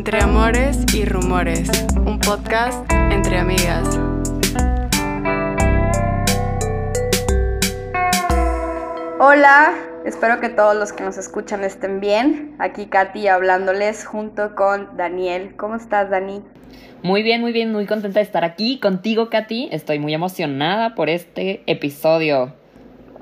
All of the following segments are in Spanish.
Entre Amores y Rumores, un podcast entre amigas. Hola, espero que todos los que nos escuchan estén bien. Aquí Katy hablándoles junto con Daniel. ¿Cómo estás, Dani? Muy bien, muy bien, muy contenta de estar aquí contigo, Katy. Estoy muy emocionada por este episodio.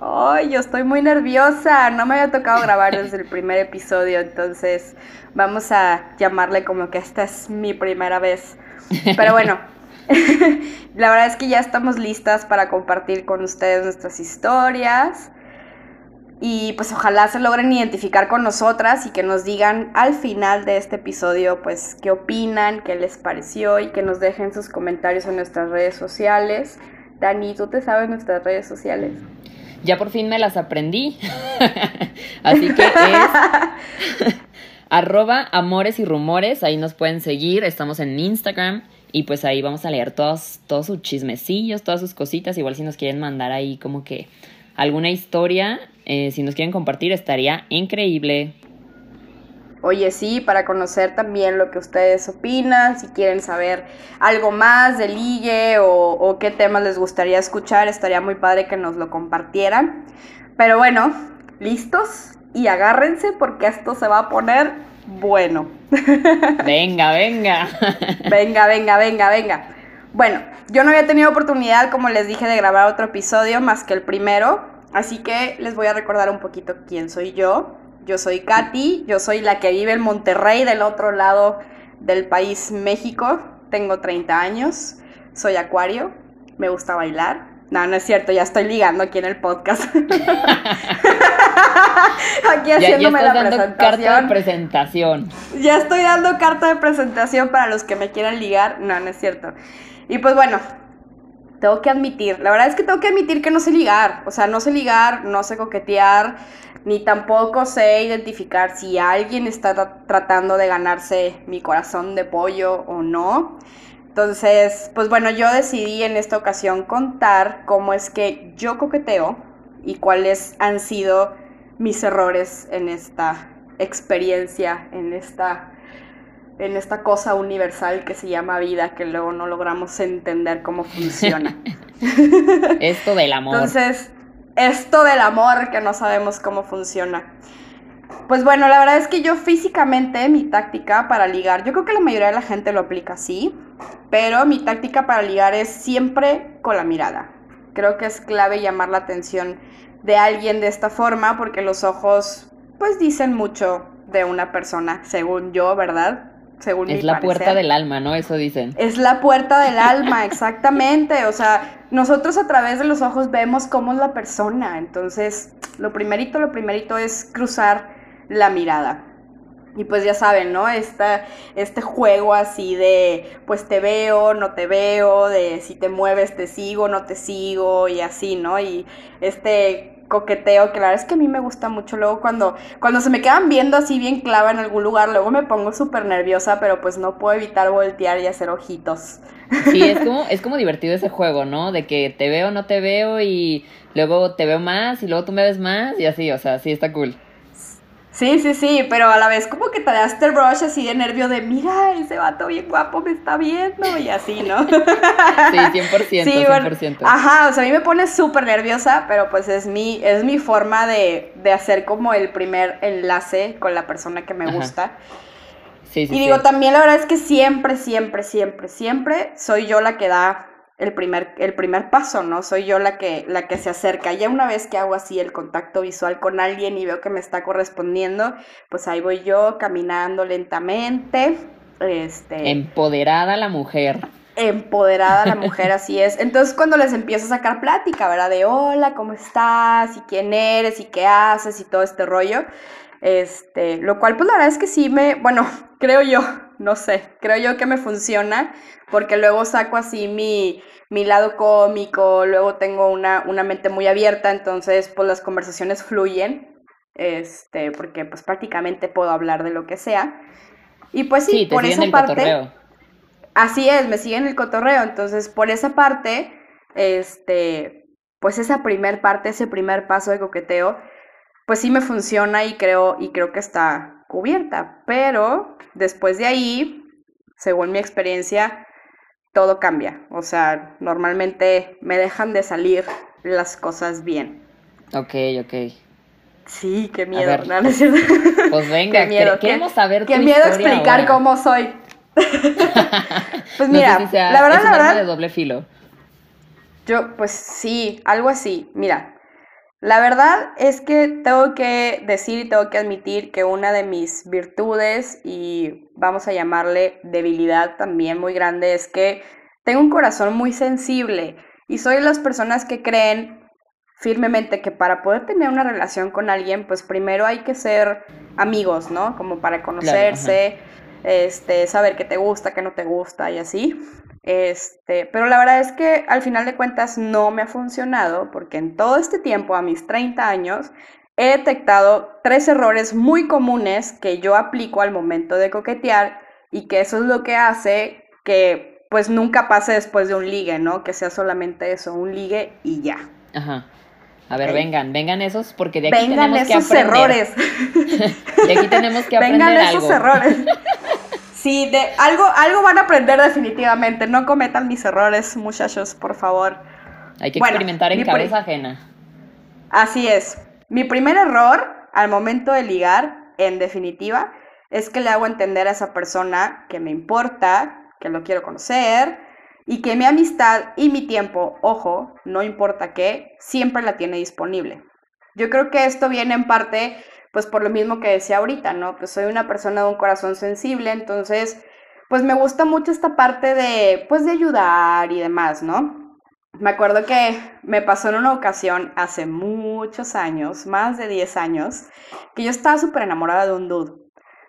Ay, yo estoy muy nerviosa. No me había tocado grabar desde el primer episodio, entonces vamos a llamarle como que esta es mi primera vez. Pero bueno, la verdad es que ya estamos listas para compartir con ustedes nuestras historias. Y pues ojalá se logren identificar con nosotras y que nos digan al final de este episodio pues qué opinan, qué les pareció y que nos dejen sus comentarios en nuestras redes sociales. Dani, ¿tú te sabes nuestras redes sociales? Ya por fin me las aprendí. Así que es arroba amores y rumores, ahí nos pueden seguir, estamos en Instagram y pues ahí vamos a leer todos, todos sus chismecillos, todas sus cositas, igual si nos quieren mandar ahí como que alguna historia, eh, si nos quieren compartir, estaría increíble. Oye, sí, para conocer también lo que ustedes opinan, si quieren saber algo más de ligue o, o qué temas les gustaría escuchar, estaría muy padre que nos lo compartieran. Pero bueno, ¿listos? Y agárrense porque esto se va a poner bueno. Venga, venga. venga, venga, venga, venga. Bueno, yo no había tenido oportunidad, como les dije, de grabar otro episodio más que el primero, así que les voy a recordar un poquito quién soy yo. Yo soy Katy, yo soy la que vive en Monterrey, del otro lado del país México. Tengo 30 años, soy acuario, me gusta bailar. No, no es cierto, ya estoy ligando aquí en el podcast. aquí haciéndome ya, ya la dando carta de presentación. Ya estoy dando carta de presentación para los que me quieran ligar. No, no es cierto. Y pues bueno, tengo que admitir, la verdad es que tengo que admitir que no sé ligar, o sea, no sé ligar, no sé coquetear, ni tampoco sé identificar si alguien está tratando de ganarse mi corazón de pollo o no. Entonces, pues bueno, yo decidí en esta ocasión contar cómo es que yo coqueteo y cuáles han sido mis errores en esta experiencia, en esta en esta cosa universal que se llama vida, que luego no logramos entender cómo funciona. esto del amor. Entonces, esto del amor que no sabemos cómo funciona. Pues bueno, la verdad es que yo físicamente mi táctica para ligar, yo creo que la mayoría de la gente lo aplica así, pero mi táctica para ligar es siempre con la mirada. Creo que es clave llamar la atención de alguien de esta forma porque los ojos pues dicen mucho de una persona, según yo, ¿verdad? Según Es la puerta del alma, ¿no? Eso dicen. Es la puerta del alma, exactamente. O sea, nosotros a través de los ojos vemos cómo es la persona. Entonces, lo primerito, lo primerito es cruzar la mirada. Y pues ya saben, ¿no? Esta, este juego así de, pues te veo, no te veo, de si te mueves te sigo, no te sigo, y así, ¿no? Y este coqueteo, que la verdad es que a mí me gusta mucho. Luego cuando, cuando se me quedan viendo así bien clava en algún lugar, luego me pongo súper nerviosa, pero pues no puedo evitar voltear y hacer ojitos. Sí, es como, es como divertido ese juego, ¿no? De que te veo, no te veo y luego te veo más y luego tú me ves más y así, o sea, sí está cool. Sí, sí, sí, pero a la vez como que te das este rush así de nervio de, mira, ese vato bien guapo me está viendo y así, ¿no? Sí, 100%, sí, 100%. ajá, o sea, a mí me pone súper nerviosa, pero pues es mi, es mi forma de, de, hacer como el primer enlace con la persona que me gusta. Sí, sí, y digo, también la verdad es que siempre, siempre, siempre, siempre soy yo la que da el primer, el primer paso, ¿no? Soy yo la que, la que se acerca. Ya una vez que hago así el contacto visual con alguien y veo que me está correspondiendo, pues ahí voy yo caminando lentamente. Este, Empoderada la mujer. Empoderada la mujer, así es. Entonces cuando les empiezo a sacar plática, ¿verdad? De hola, ¿cómo estás? ¿Y quién eres? ¿Y qué haces? Y todo este rollo. Este, lo cual pues la verdad es que sí me, bueno, creo yo, no sé, creo yo que me funciona porque luego saco así mi, mi lado cómico, luego tengo una, una, mente muy abierta, entonces pues las conversaciones fluyen, este, porque pues prácticamente puedo hablar de lo que sea. Y pues sí, por esa parte... Cotorreo. Así es, me siguen el cotorreo, entonces por esa parte, este, pues esa primer parte, ese primer paso de coqueteo, pues sí me funciona y creo, y creo que está, cubierta, pero después de ahí, según mi experiencia, todo cambia. O sea, normalmente me dejan de salir las cosas bien. Ok, ok. Sí, qué miedo. no, no es pues venga, qué miedo, queremos saber Qué miedo explicar cómo soy. pues mira, la verdad, la verdad. de doble filo. Yo, pues sí, algo así. Mira, la verdad es que tengo que decir y tengo que admitir que una de mis virtudes y vamos a llamarle debilidad también muy grande es que tengo un corazón muy sensible y soy de las personas que creen firmemente que para poder tener una relación con alguien, pues primero hay que ser amigos, ¿no? Como para conocerse, este, saber qué te gusta, qué no te gusta y así. Este, pero la verdad es que al final de cuentas no me ha funcionado porque en todo este tiempo, a mis 30 años, he detectado tres errores muy comunes que yo aplico al momento de coquetear y que eso es lo que hace que pues nunca pase después de un ligue, ¿no? Que sea solamente eso, un ligue y ya. Ajá. A ver, vengan, vengan esos, porque de aquí tenemos que aprender. errores. de aquí tenemos que aprender vengan esos errores. Sí, de algo, algo van a aprender definitivamente. No cometan mis errores, muchachos, por favor. Hay que experimentar en cabeza ajena. Así es. Mi primer error al momento de ligar, en definitiva, es que le hago entender a esa persona que me importa, que lo quiero conocer, y que mi amistad y mi tiempo, ojo, no importa qué, siempre la tiene disponible. Yo creo que esto viene en parte, pues por lo mismo que decía ahorita, ¿no? Pues soy una persona de un corazón sensible, entonces, pues me gusta mucho esta parte de, pues de ayudar y demás, ¿no? Me acuerdo que me pasó en una ocasión hace muchos años, más de 10 años, que yo estaba súper enamorada de un dude.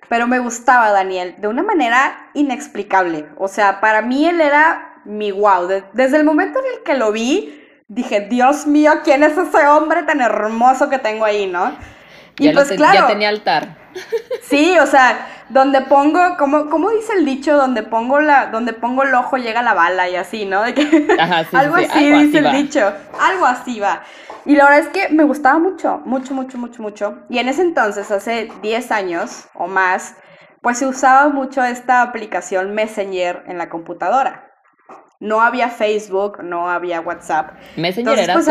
Pero me gustaba Daniel de una manera inexplicable. O sea, para mí él era mi wow. desde el momento en el que lo vi, dije, Dios mío, ¿quién es ese hombre tan hermoso que tengo ahí, no? Y pues claro. Ya tenía altar. Sí, o sea, donde pongo, como, ¿cómo dice el dicho? Donde pongo la, donde pongo el ojo llega la bala y así, ¿no? De que, algo así dice el dicho. Algo así va. Y la verdad es que me gustaba mucho, mucho, mucho, mucho, mucho. Y en ese entonces, hace 10 años o más, pues se usaba mucho esta aplicación Messenger en la computadora. No había Facebook, no había WhatsApp. Messenger era pues,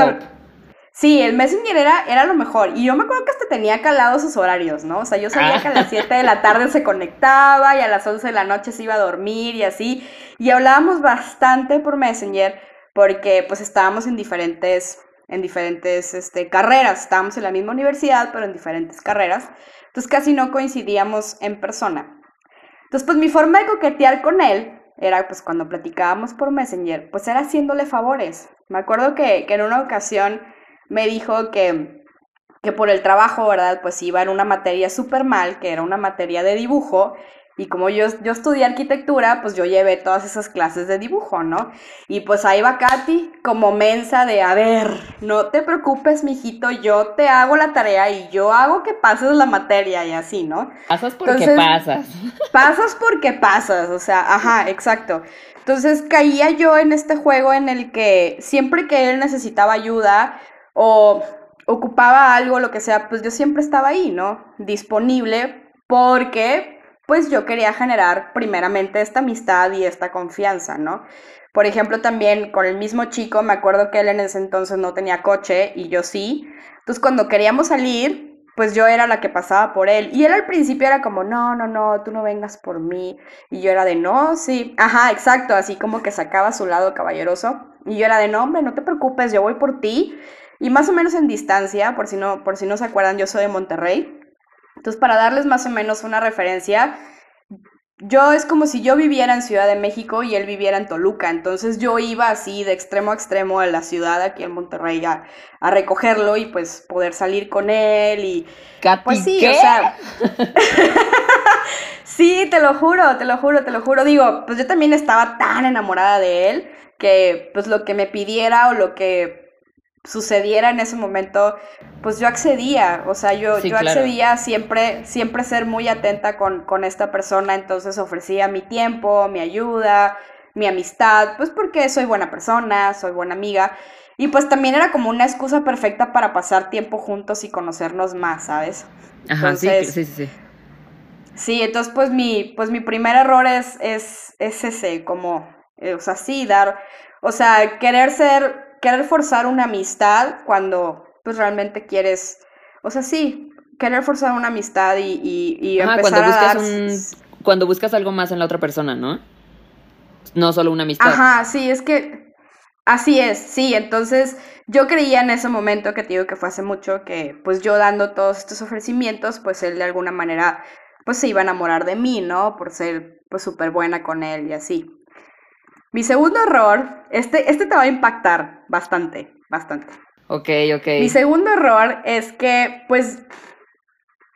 Sí, el Messenger era, era lo mejor. Y yo me acuerdo que hasta tenía calados sus horarios, ¿no? O sea, yo sabía que a las 7 de la tarde se conectaba y a las 11 de la noche se iba a dormir y así. Y hablábamos bastante por Messenger porque pues estábamos en diferentes, en diferentes este, carreras. Estábamos en la misma universidad, pero en diferentes carreras. Entonces casi no coincidíamos en persona. Entonces, pues mi forma de coquetear con él era pues cuando platicábamos por Messenger, pues era haciéndole favores. Me acuerdo que, en una ocasión me dijo que, que por el trabajo, ¿verdad? Pues iba en una materia súper mal, que era una materia de dibujo, y como yo, yo estudié arquitectura, pues yo llevé todas esas clases de dibujo, ¿no? Y pues ahí va Katy como mensa de, a ver, no te preocupes, mijito, yo te hago la tarea y yo hago que pases la materia y así, ¿no? Pasas porque pasas. Pasas porque pasas, o sea, ajá, exacto. Entonces caía yo en este juego en el que siempre que él necesitaba ayuda o ocupaba algo, lo que sea, pues yo siempre estaba ahí, ¿no? Disponible porque pues yo quería generar primeramente esta amistad y esta confianza, ¿no? Por ejemplo, también con el mismo chico, me acuerdo que él en ese entonces no tenía coche y yo sí. Entonces, cuando queríamos salir, pues yo era la que pasaba por él. Y él al principio era como, no, no, no, tú no vengas por mí. Y yo era de, no, sí. Ajá, exacto, así como que sacaba su lado caballeroso. Y yo era de, no, hombre, no te preocupes, yo voy por ti. Y más o menos en distancia, por si no, por si no se acuerdan, yo soy de Monterrey. Entonces, para darles más o menos una referencia, yo es como si yo viviera en Ciudad de México y él viviera en Toluca. Entonces yo iba así de extremo a extremo a la ciudad, aquí en Monterrey, a, recogerlo y pues poder salir con él y... pues sí, o sea... sí, te lo juro, te lo juro, te lo juro. Digo, pues yo también estaba tan enamorada de él que pues lo que me pidiera o lo que sucediera en ese momento, pues yo accedía, o sea, yo, yo accedía siempre, siempre ser muy atenta con, con esta persona, entonces ofrecía mi tiempo, mi ayuda, mi amistad, pues porque soy buena persona, soy buena amiga, y pues también era como una excusa perfecta para pasar tiempo juntos y conocernos más, ¿sabes? Ajá, sí, sí, sí. Sí, entonces pues mi, pues mi primer error es, es, es ese, como, eh, o sea, sí, dar, o sea, querer ser, querer forzar una amistad cuando pues realmente quieres, o sea, sí, querer forzar una amistad y, y, y Ajá, empezar cuando a buscas dar... un cuando buscas algo más en la otra persona, ¿no? No solo una amistad. Ajá, sí, es que así es, sí, entonces yo creía en ese momento que te digo que fue hace mucho, que pues yo dando todos estos ofrecimientos, pues él de alguna manera pues se iba a enamorar de mí, ¿no? Por ser pues súper buena con él y así. Mi segundo error, este, este te va a impactar bastante, bastante. Ok, ok. Mi segundo error es que, pues,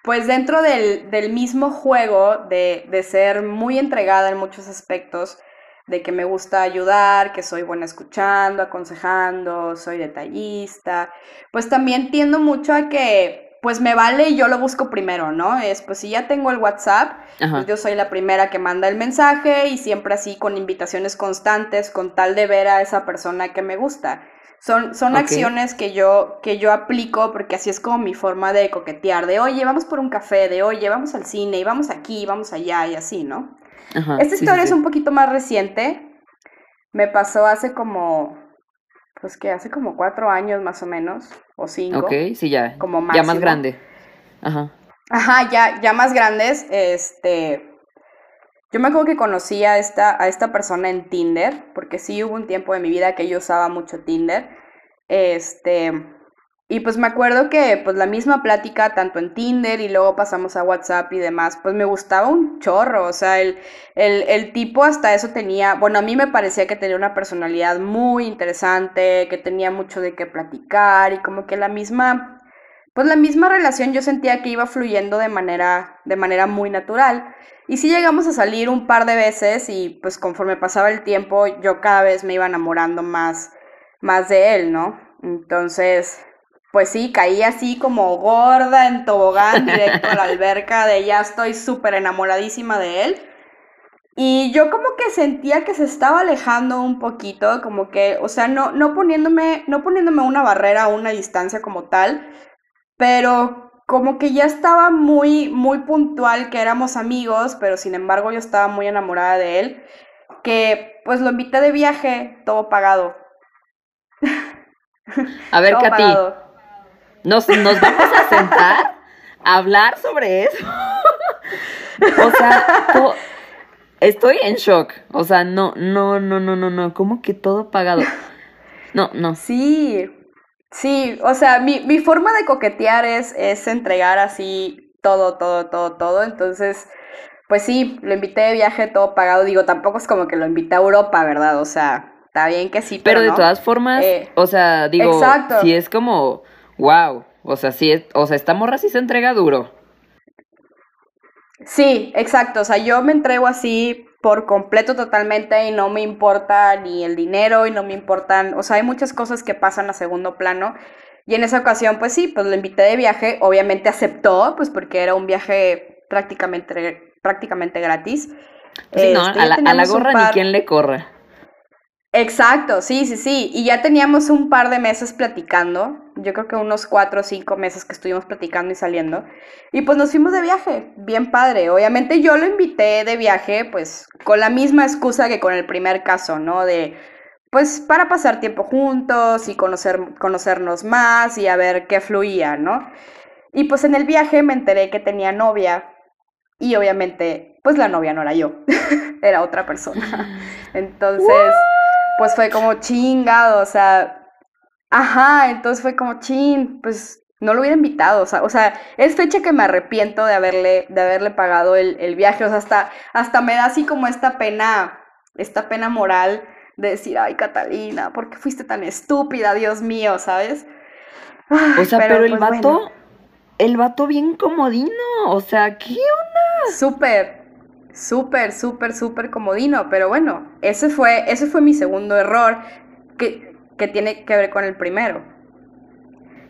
pues dentro del, del mismo juego de, de, ser muy entregada en muchos aspectos, de que me gusta ayudar, que soy buena escuchando, aconsejando, soy detallista, pues también tiendo mucho a que pues me vale y yo lo busco primero, ¿no? Es, pues si ya tengo el WhatsApp, pues yo soy la primera que manda el mensaje y siempre así con invitaciones constantes, con tal de ver a esa persona que me gusta. Son, son okay. acciones que yo, que yo aplico porque así es como mi forma de coquetear, de oye, vamos por un café, de oye, vamos al cine, y vamos aquí, vamos allá y así, ¿no? Ajá, Esta sí, historia sí, es un poquito más reciente, me pasó hace como, pues que hace como cuatro años más o menos, o cinco. Ok, sí, ya. Como Ya más grande. Ajá. Ajá, ya, ya más grandes, este... Yo me acuerdo que conocí a esta, a esta persona en Tinder, porque sí hubo un tiempo de mi vida que yo usaba mucho Tinder. Este... Y pues me acuerdo que pues la misma plática, tanto en Tinder y luego pasamos a WhatsApp y demás, pues me gustaba un chorro, o sea, el, el, el tipo hasta eso tenía, bueno, a mí me parecía que tenía una personalidad muy interesante, que tenía mucho de qué platicar y como que la misma, pues la misma relación yo sentía que iba fluyendo de manera, de manera muy natural. Y sí llegamos a salir un par de veces y pues conforme pasaba el tiempo yo cada vez me iba enamorando más, más de él, ¿no? Entonces, pues sí, caí así como gorda en tobogán directo a la alberca de ya estoy súper enamoradísima de él. Y yo como que sentía que se estaba alejando un poquito, como que, o sea, no, no poniéndome, no poniéndome una barrera o una distancia como tal, pero como que ya estaba muy, muy puntual que éramos amigos, pero sin embargo yo estaba muy enamorada de él, que pues lo invité de viaje, todo pagado. A ver, Katy. Nos, nos vamos a sentar a hablar sobre eso. o sea, to- estoy en shock. O sea, no, no, no, no, no, no. ¿Cómo que todo pagado? No, no. Sí, sí, o sea, mi, mi forma de coquetear es, es entregar así todo, todo, todo, todo. Entonces, pues sí, lo invité de viaje todo pagado. Digo, tampoco es como que lo invité a Europa, ¿verdad? O sea, está bien que sí, pero, Pero de no. todas formas, Eh, o sea, digo, exacto. si es como, wow. O sea, sí es, o sea, esta morra sí se entrega duro. Sí, exacto. O sea, yo me entrego así por completo totalmente y no me importa ni el dinero y no me importan, o sea, hay muchas cosas que pasan a segundo plano. Y en esa ocasión, pues sí, pues lo invité de viaje, obviamente aceptó, pues porque era un viaje prácticamente, prácticamente gratis. Sí, no, Este, a ya la, a la gorra ni quien le corra. Exacto, sí, sí, sí. Y ya teníamos un par de meses platicando. Yo creo que unos cuatro o cinco meses que estuvimos platicando y saliendo. Y pues nos fuimos de viaje, bien padre. Obviamente yo lo invité de viaje, pues con la misma excusa que con el primer caso, ¿no? De, pues para pasar tiempo juntos y conocer, conocernos más y a ver qué fluía, ¿no? Y pues en el viaje me enteré que tenía novia. Y obviamente, pues la novia no era yo, era otra persona. Entonces, pues fue como chingado, o sea, ajá, entonces fue como chin, pues no lo hubiera invitado, o sea, o sea, es fecha que me arrepiento de haberle, de haberle pagado el, el viaje, o sea, hasta, hasta me da así como esta pena, esta pena moral de decir, ay, Catalina, ¿por qué fuiste tan estúpida, Dios mío, ¿sabes? Ay, O sea, pero, el pues, vato, bueno. el vato bien comodino. O sea, ¿qué? Súper, súper, súper, súper comodino. Pero bueno, ese fue, ese fue mi segundo error que, que tiene que ver con el primero.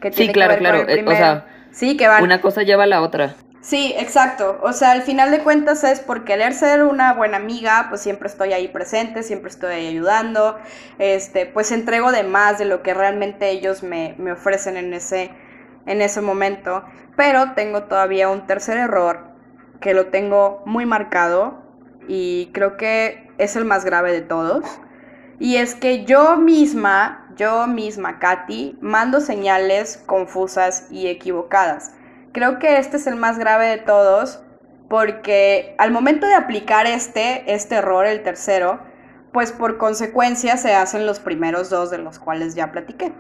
Que Sí, que claro, con claro. el O sea, sí, que van. una cosa lleva a la otra. Sí, exacto. O sea, al final de cuentas es por querer ser una buena amiga, pues siempre estoy ahí presente, siempre estoy ahí ayudando. Este, pues entrego de más de lo que realmente ellos me, me ofrecen en ese, en ese momento. Pero tengo todavía un tercer error que lo tengo muy marcado y creo que es el más grave de todos. Y es que yo misma, yo misma, Katy, mando señales confusas y equivocadas. Creo que este es el más grave de todos porque al momento de aplicar este, este error, el tercero, pues por consecuencia se hacen los primeros dos de los cuales ya platiqué.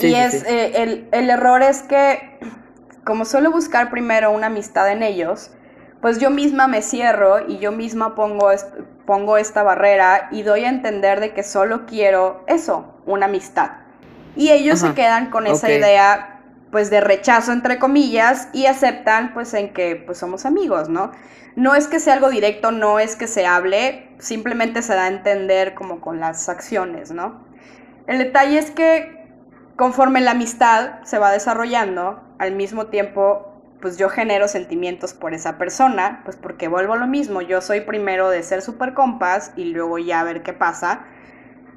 y es, eh, el, el error es que, como suelo buscar primero una amistad en ellos, pues yo misma me cierro y yo misma pongo, pongo esta barrera y doy a entender de que solo quiero eso, una amistad. Y ellos se quedan con esa idea pues de rechazo entre comillas y aceptan pues en que pues somos amigos, ¿no? No es que sea algo directo, no es que se hable, simplemente se da a entender como con las acciones, ¿no? El detalle es que conforme la amistad se va desarrollando, al mismo tiempo pues yo genero sentimientos por esa persona, pues porque vuelvo a lo mismo, yo soy primero de ser super compas y luego ya ver qué pasa.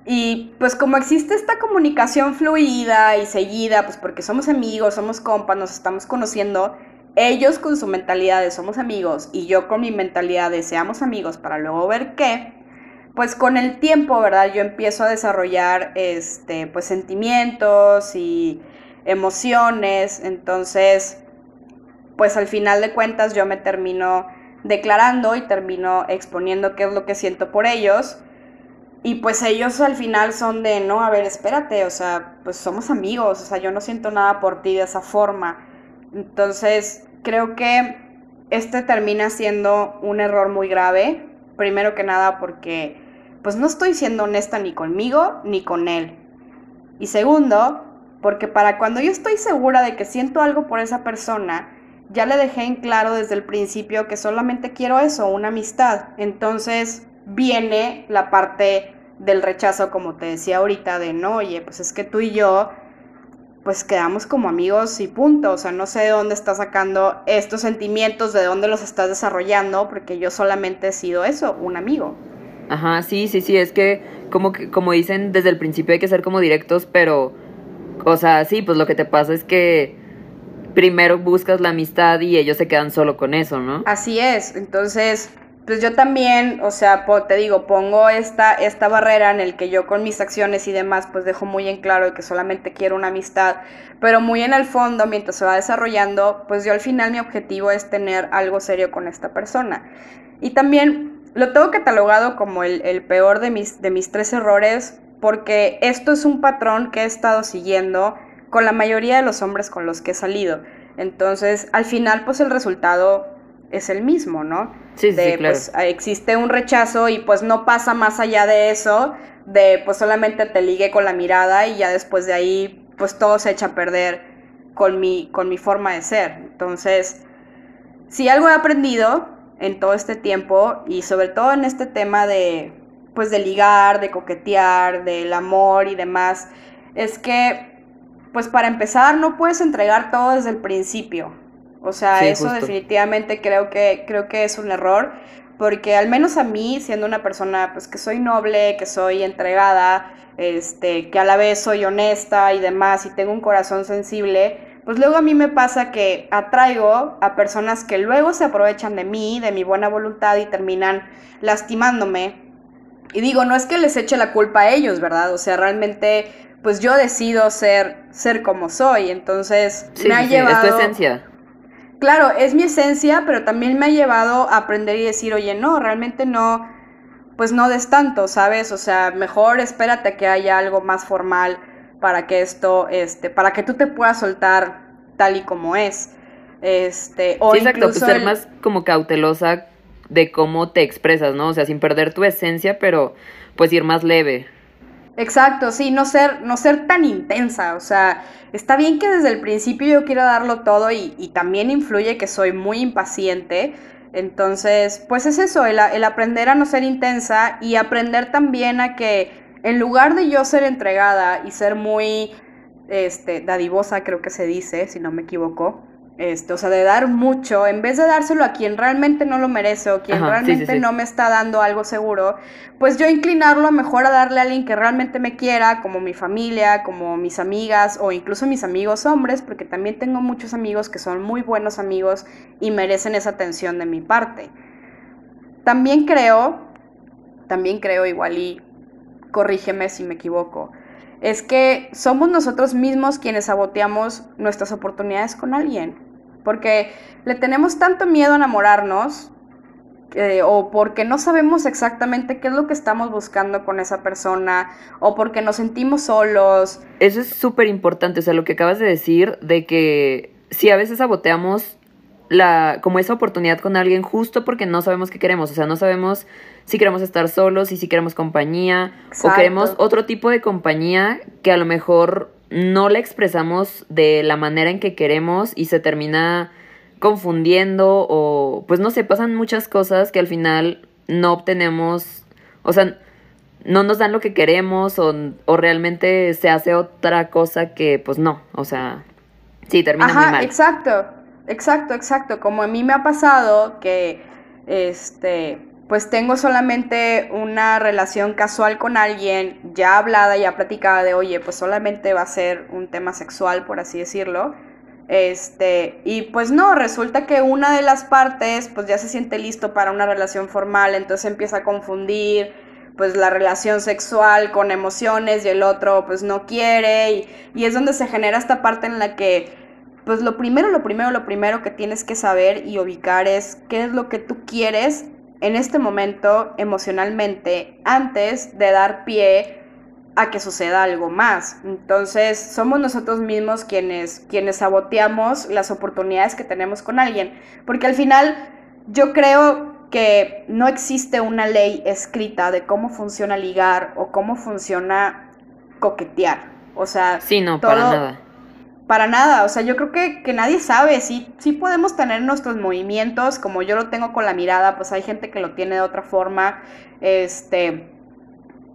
Y pues como existe esta comunicación fluida y seguida, pues porque somos amigos, somos compas, nos estamos conociendo, ellos con su mentalidad de somos amigos y yo con mi mentalidad de seamos amigos para luego ver qué, pues con el tiempo, ¿verdad? Yo empiezo a desarrollar este pues sentimientos y emociones, entonces pues al final de cuentas yo me termino declarando y termino exponiendo qué es lo que siento por ellos. Y pues ellos al final son de, no, a ver, espérate, o sea, pues somos amigos, o sea, yo no siento nada por ti de esa forma. Entonces, creo que este termina siendo un error muy grave, primero que nada porque pues no estoy siendo honesta ni conmigo ni con él. Y segundo, porque para cuando yo estoy segura de que siento algo por esa persona, ya le dejé en claro desde el principio que solamente quiero eso, una amistad. Entonces viene la parte del rechazo, como te decía ahorita, de no, oye, pues es que tú y yo, pues quedamos como amigos y punto. O sea, no sé de dónde estás sacando estos sentimientos, de dónde los estás desarrollando, porque yo solamente he sido eso, un amigo. Ajá, sí, sí, sí, es que como, que, como dicen desde el principio hay que ser como directos, pero, o sea, sí, pues lo que te pasa es que primero buscas la amistad y ellos se quedan solo con eso, ¿no? Así es, entonces, pues yo también, o sea, te digo, pongo esta, esta barrera en el que yo con mis acciones y demás, pues dejo muy en claro que solamente quiero una amistad, pero muy en el fondo, mientras se va desarrollando, pues yo al final mi objetivo es tener algo serio con esta persona. Y también lo tengo catalogado como el, el peor de mis, de mis tres errores, porque esto es un patrón que he estado siguiendo con la mayoría de los hombres con los que he salido. Entonces, al final, pues el resultado es el mismo, ¿no? Sí, sí, claro. Pues existe un rechazo y pues no pasa más allá de eso, de pues solamente te ligue con la mirada y ya después de ahí, pues todo se echa a perder con mi, con mi forma de ser. Entonces, si algo he aprendido en todo este tiempo y sobre todo en este tema de, pues de ligar, de coquetear, del amor y demás, es que pues para empezar no puedes entregar todo desde el principio. O sea, eso definitivamente creo que, creo que es un error, porque al menos a mí, siendo una persona pues que soy noble, que soy entregada, este, que a la vez soy honesta y demás, y tengo un corazón sensible, pues luego a mí me pasa que atraigo a personas que luego se aprovechan de mí, de mi buena voluntad y terminan lastimándome. Y digo, no es que les eche la culpa a ellos, ¿verdad? O sea, realmente pues yo decido ser, ser como soy. Entonces me ha llevado... Es tu esencia. Claro, es mi esencia, pero también me ha llevado a aprender y decir, oye, no, realmente no, pues no des tanto, ¿sabes? O sea, mejor espérate que haya algo más formal para que esto, este, para que tú te puedas soltar tal y como es. Este, o sí, exacto, pues ser más como cautelosa de cómo te expresas, ¿no? O sea, sin perder tu esencia, pero pues ir más leve. Exacto, sí, no ser, no ser tan intensa, o sea, está bien que desde el principio yo quiero darlo todo y, también influye que soy muy impaciente, entonces, pues es eso, el, el, aprender a no ser intensa y aprender también a que en lugar de yo ser entregada y ser muy, este, dadivosa creo que se dice, si no me equivoco, este, o sea, de dar mucho, en vez de dárselo a quien realmente no lo merece o quien realmente no me está dando algo seguro, pues yo inclinarlo mejor a darle a alguien que realmente me quiera, como mi familia, como mis amigas o incluso mis amigos hombres, porque también tengo muchos amigos que son muy buenos amigos y merecen esa atención de mi parte. También creo, también creo igual y corrígeme si me equivoco, es que somos nosotros mismos quienes saboteamos nuestras oportunidades con alguien porque le tenemos tanto miedo a enamorarnos o porque no sabemos exactamente qué es lo que estamos buscando con esa persona o porque nos sentimos solos. Eso es súper importante, o sea, lo que acabas de decir de que si a veces saboteamos la, como esa oportunidad con alguien justo porque no sabemos qué queremos, o sea, no sabemos si queremos estar solos y si queremos compañía o queremos otro tipo de compañía que a lo mejor no la expresamos de la manera en que queremos y se termina confundiendo o pues no sé, pasan muchas cosas que al final no obtenemos, o sea, no nos dan lo que queremos o, o realmente se hace otra cosa que pues no, o sea, sí, termina muy mal. Exacto, exacto, exacto, como a mí me ha pasado que este pues tengo solamente una relación casual con alguien, ya hablada, ya platicada de, oye, pues solamente va a ser un tema sexual, por así decirlo. Este, y pues no, resulta que una de las partes pues ya se siente listo para una relación formal, entonces empieza a confundir pues la relación sexual con emociones y el otro pues no quiere y, y es donde se genera esta parte en la que pues lo primero, lo primero, lo primero que tienes que saber y ubicar es qué es lo que tú quieres en este momento emocionalmente antes de dar pie a que suceda algo más. Entonces, somos nosotros mismos quienes, quienes saboteamos las oportunidades que tenemos con alguien. Porque al final, yo creo que no existe una ley escrita de cómo funciona ligar o cómo funciona coquetear. O sea, sí, no, para nada para nada, o sea, yo creo que, que, nadie sabe, sí, sí podemos tener nuestros movimientos, como yo lo tengo con la mirada, pues hay gente que lo tiene de otra forma, este,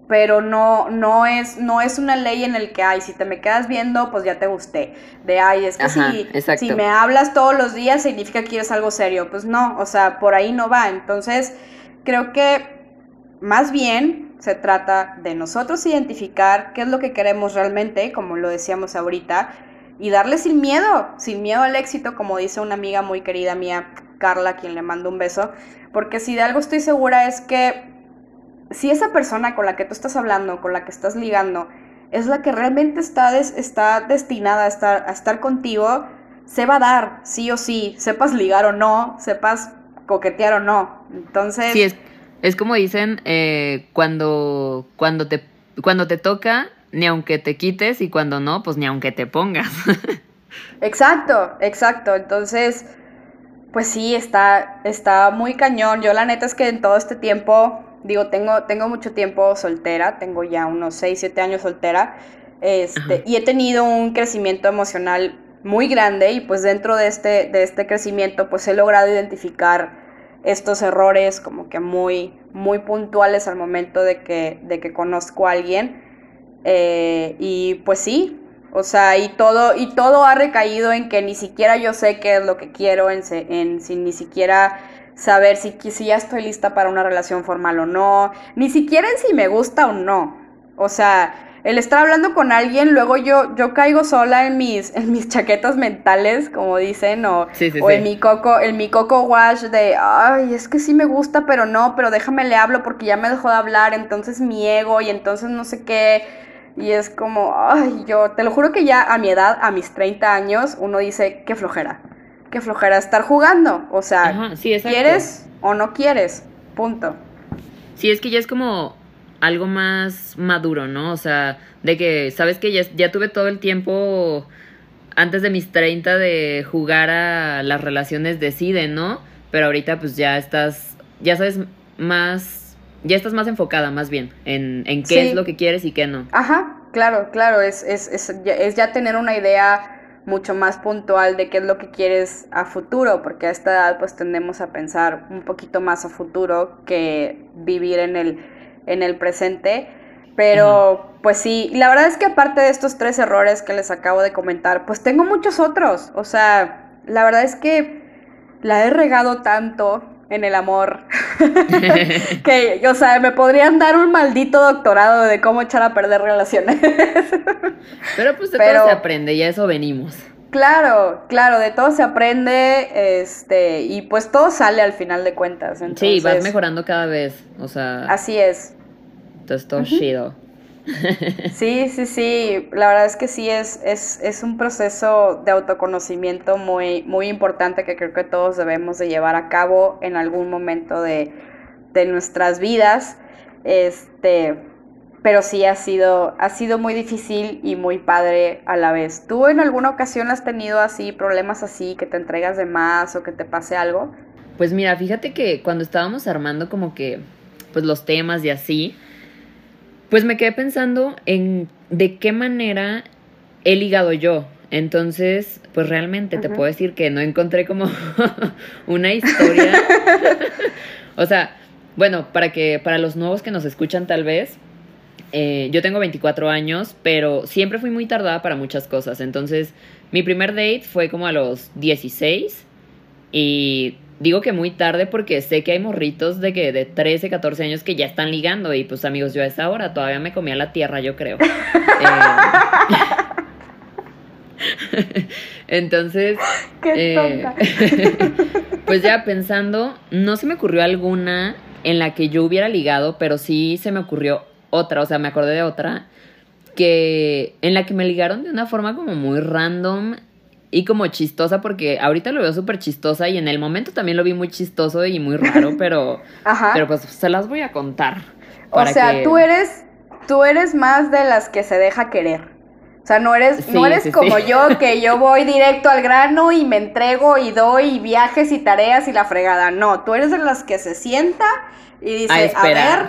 pero no, no es, no es una ley en el que, ay, si te me quedas viendo, pues ya te gusté, de, ay, es que si, si me hablas todos los días significa que quieres algo serio, pues no, o sea, por ahí no va, entonces, creo que más bien se trata de nosotros identificar qué es lo que queremos realmente, como lo decíamos ahorita, y darle sin miedo, sin miedo al éxito, como dice una amiga muy querida mía, Carla, quien le mando un beso, porque si de algo estoy segura es que si esa persona con la que tú estás hablando, con la que estás ligando, es la que realmente está, está destinada a estar, a estar contigo, se va a dar, sí o sí, sepas ligar o no, sepas coquetear o no. Entonces... Sí, es, es como dicen, eh, cuando, cuando, te, cuando te toca, ni aunque te quites y cuando no, pues ni aunque te pongas. exacto, exacto. Entonces, pues sí, está, está muy cañón. Yo la neta es que en todo este tiempo, digo, tengo, tengo mucho tiempo soltera, tengo ya unos 6, 7 años soltera, este, y he tenido un crecimiento emocional muy grande y pues dentro de este, de este crecimiento pues he logrado identificar estos errores como que muy, muy puntuales al momento de que, de que conozco a alguien eh, y pues sí, o sea, y todo, y todo ha recaído en que ni siquiera yo sé qué es lo que quiero, en, en sin ni siquiera saber si, si ya estoy lista para una relación formal o no, ni siquiera en si me gusta o no. O sea, el estar hablando con alguien, luego yo, yo caigo sola en mis, en mis chaquetas mentales, como dicen, o, o en mi coco, en mi coco wash de ay, es que sí me gusta, pero no, pero déjame le hablo porque ya me dejó de hablar, entonces mi ego, y entonces no sé qué. Y es como, ay, yo te lo juro que ya a mi edad, a mis 30 años, uno dice, qué flojera, qué flojera estar jugando. O sea, ¿quieres o no quieres? Punto. Sí, es que ya es como algo más maduro, ¿no? O sea, de que, sabes que ya, ya tuve todo el tiempo antes de mis 30 de jugar a las relaciones decide, ¿no? Pero ahorita pues ya estás, ya sabes más ya estás más enfocada más bien en, en qué es lo que quieres y qué no. Ajá, claro, claro, es, es, es, es, ya tener una idea mucho más puntual de qué es lo que quieres a futuro, porque a esta edad pues tendemos a pensar un poquito más a futuro que vivir en el, en el presente. Pero pues sí, la verdad es que aparte de estos tres errores que les acabo de comentar, pues tengo muchos otros. O sea, la verdad es que la he regado tanto en el amor que, o sea, me podrían dar un maldito doctorado de cómo echar a perder relaciones. Pero pues de todo se aprende y a eso venimos. Claro, claro, de todo se aprende, este, y pues todo sale al final de cuentas. Sí, vas mejorando cada vez, o sea. Así es. Entonces todo chido. Sí, sí, sí. La verdad es que sí es, es, es, un proceso de autoconocimiento muy, muy importante que creo que todos debemos de llevar a cabo en algún momento de, de nuestras vidas. Este, pero sí ha sido, ha sido muy difícil y muy padre a la vez. ¿Tú en alguna ocasión has tenido así, problemas así, que te entregas de más o que te pase algo? Pues mira, fíjate que cuando estábamos armando como que, pues los temas y así, pues me quedé pensando en de qué manera he ligado yo. Entonces, pues realmente te puedo decir que no encontré como una historia. o sea, bueno, para que para los nuevos que nos escuchan tal vez, eh, yo tengo 24 años, pero siempre fui muy tardada para muchas cosas. Entonces, mi primer date fue como a los 16 y digo que muy tarde porque sé que hay morritos de que de 13, 14 años que ya están ligando y pues amigos, yo a esa hora todavía me comía la tierra, yo creo. Eh, entonces, eh, pues ya pensando, no se me ocurrió alguna en la que yo hubiera ligado, pero sí se me ocurrió otra, o sea, me acordé de otra que en la que me ligaron de una forma como muy random y como chistosa porque ahorita lo veo súper chistosa y en el momento también lo vi muy chistoso y muy raro, pero, pero pues se las voy a contar. O sea, tú eres tú eres más de las que se deja querer. O sea, no eres, no eres como yo, que yo voy directo al grano y me entrego y doy viajes y tareas y la fregada. No, tú eres de las que se sienta y dice, a, ver,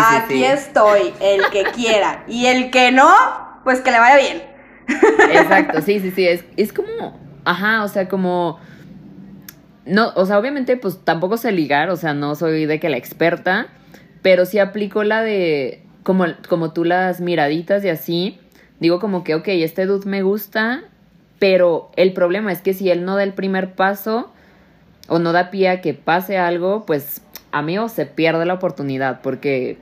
aquí estoy, el que quiera. Y el que no, pues que le vaya bien. Exacto, sí, sí, sí. Es, es como, ajá, o sea, como. No, o sea, obviamente, pues tampoco sé ligar, o sea, no soy de que la experta, pero sí aplico la de. Como, como tú las miraditas y así. Digo, como que, ok, este dude me gusta, pero el problema es que si él no da el primer paso o no da pie a que pase algo, pues amigo se pierde la oportunidad porque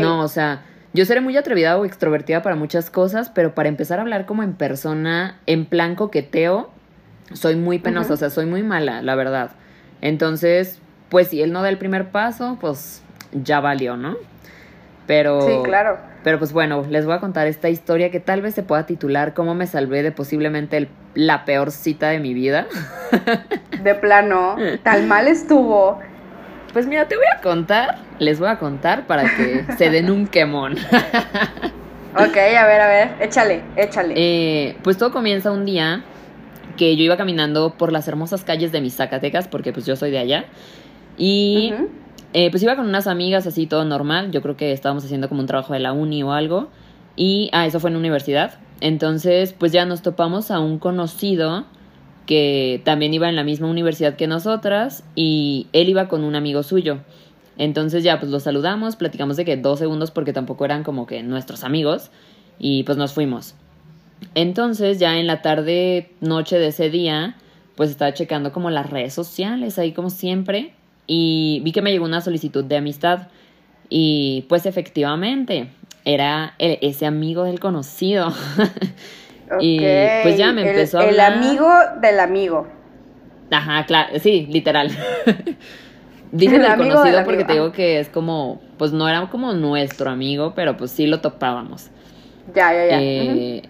no, o sea, yo seré muy atrevida o extrovertida para muchas cosas, pero para empezar a hablar como en persona, en plan coqueteo, soy muy penosa, o sea, soy muy mala, la verdad. Entonces, pues si él no da el primer paso, pues ya valió, ¿no? Pero... Sí, claro. Pero pues bueno, les voy a contar esta historia que tal vez se pueda titular Cómo me salvé de posiblemente la peor cita de mi vida. De plano, tal mal estuvo. Pues mira, te voy a contar, les voy a contar para que se den un quemón. ok, a ver, a ver, échale, échale. Eh, pues todo comienza un día que yo iba caminando por las hermosas calles de mis Zacatecas, porque pues yo soy de allá. Y eh, pues iba con unas amigas así, todo normal. Yo creo que estábamos haciendo como un trabajo de la uni o algo. Y, ah, eso fue en universidad. Entonces, pues ya nos topamos a un conocido que también iba en la misma universidad que nosotras y él iba con un amigo suyo. Entonces ya pues los saludamos, platicamos de que dos segundos porque tampoco eran como que nuestros amigos y pues nos fuimos. Entonces ya en la tarde, noche de ese día, pues estaba checando como las redes sociales ahí como siempre y vi que me llegó una solicitud de amistad y pues efectivamente era ese amigo del conocido. Y pues ya me empezó a hablar. El amigo del amigo. Ajá, claro, sí, literal. Dije el conocido porque te digo que es como, pues no era como nuestro amigo, pero pues sí lo topábamos. Ya, ya, ya. Eh,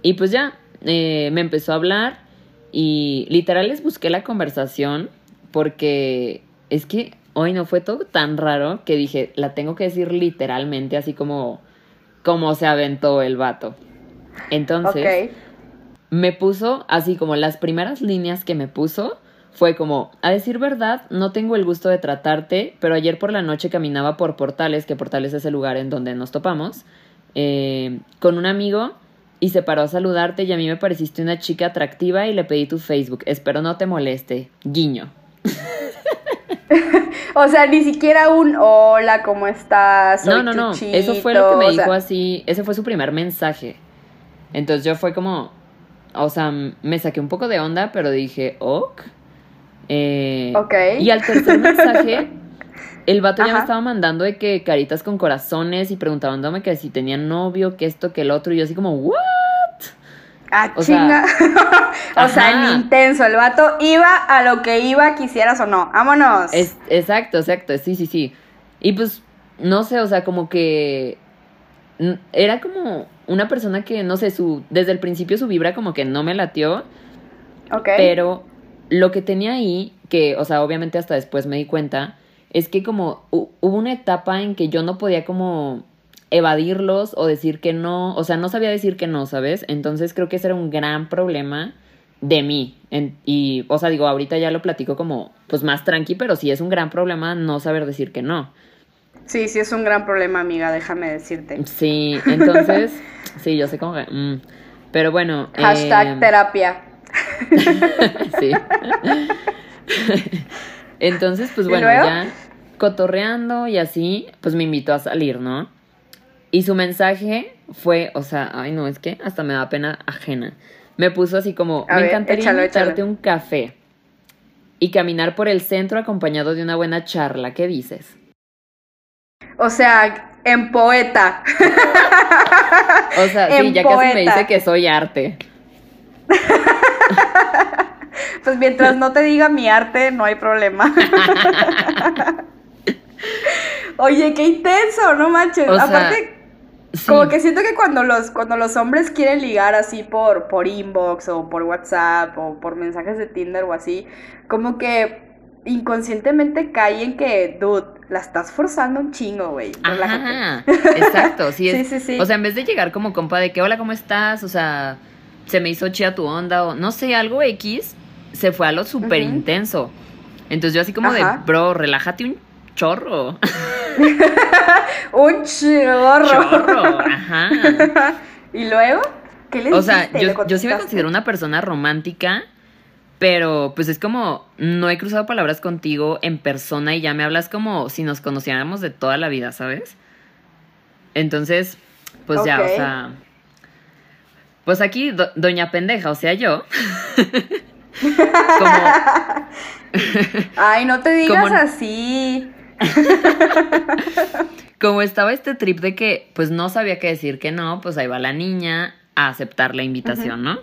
y pues ya, eh, me empezó a hablar y literal les busqué la conversación porque es que hoy no fue todo tan raro que dije, la tengo que decir literalmente así como, como se aventó el vato. Entonces, me puso así como las primeras líneas que me puso fue como, a decir verdad, no tengo el gusto de tratarte, pero ayer por la noche caminaba por Portales, que Portales es el lugar en donde nos topamos, eh, con un amigo y se paró a saludarte y a mí me pareciste una chica atractiva y le pedí tu Facebook. Espero no te moleste. Guiño. o sea, ni siquiera un hola, ¿cómo estás? no, no, no. Eso fue lo que me dijo así. Ese fue su primer mensaje. Entonces yo fue como, o sea, me saqué un poco de onda, pero dije, ok. Eh, Ok. Y al tercer mensaje, el vato ya me estaba mandando de que caritas con corazones y preguntándome que si tenía novio, que esto, que el otro. Y yo así como, ¿what? Ah, O sea, chinga. o sea, en intenso. El vato iba a lo que iba, quisieras o no. Vámonos. Es, exacto, exacto, sí, sí, sí. Y pues, no sé, o sea, como que era como una persona que, no sé, su, desde el principio su vibra como que no me latió, ok. pero lo que tenía ahí, que, o sea, obviamente hasta después me di cuenta, es que como hu- hubo una etapa en que yo no podía como evadirlos o decir que no, o sea, no sabía decir que no, ¿sabes? Entonces creo que ese era un gran problema de mí. En- y, o sea, digo, ahorita ya lo platico como, pues más tranqui, pero sí es un gran problema no saber decir que no. Sí, sí, es un gran problema, amiga, déjame decirte. Sí, entonces, sí, yo sé cómo que... mm. Pero bueno. Hashtag eh, terapia. sí. Entonces, pues ¿Y bueno, ya cotorreando y así, pues me invitó a salir, ¿no? Y su mensaje fue, o sea, ay no, es que hasta me da pena ajena. Me puso así como, A me ver, encantaría échalo, invitarte échalo. un café y caminar por el centro acompañado de una buena charla. ¿Qué dices? O sea, en poeta. O sea, sí, En ya casi me dice que soy arte. Pues mientras no te diga mi arte, no hay problema. Oye, qué intenso, no manches. O sea, Aparte, Sí. como que siento que cuando los, cuando los hombres quieren ligar así por, por inbox o por WhatsApp o por mensajes de Tinder o así, como que inconscientemente cae en que, dude, la estás forzando un chingo, güey. Ajá, exacto, sí, es, Sí, sí, sí. O sea, en vez de llegar como compa de que, hola, ¿cómo estás? O sea, se me hizo chida tu onda o no sé, algo X, se fue a lo súper intenso. Entonces yo así como Ajá. de, bro, relájate un chorro. Un chorro. chorro, ajá. ¿Y luego? ¿Qué le O sea, yo, yo sí me considero una persona romántica, pero pues es como, no he cruzado palabras contigo en persona y ya me hablas como si nos conociéramos de toda la vida, ¿sabes? Entonces, pues ya, o sea... Pues aquí, do- doña pendeja, o sea, yo. como, Ay, no te digas Como- así. como estaba este trip de que, pues no sabía qué decir que no, pues ahí va la niña a aceptar la invitación, ¿no?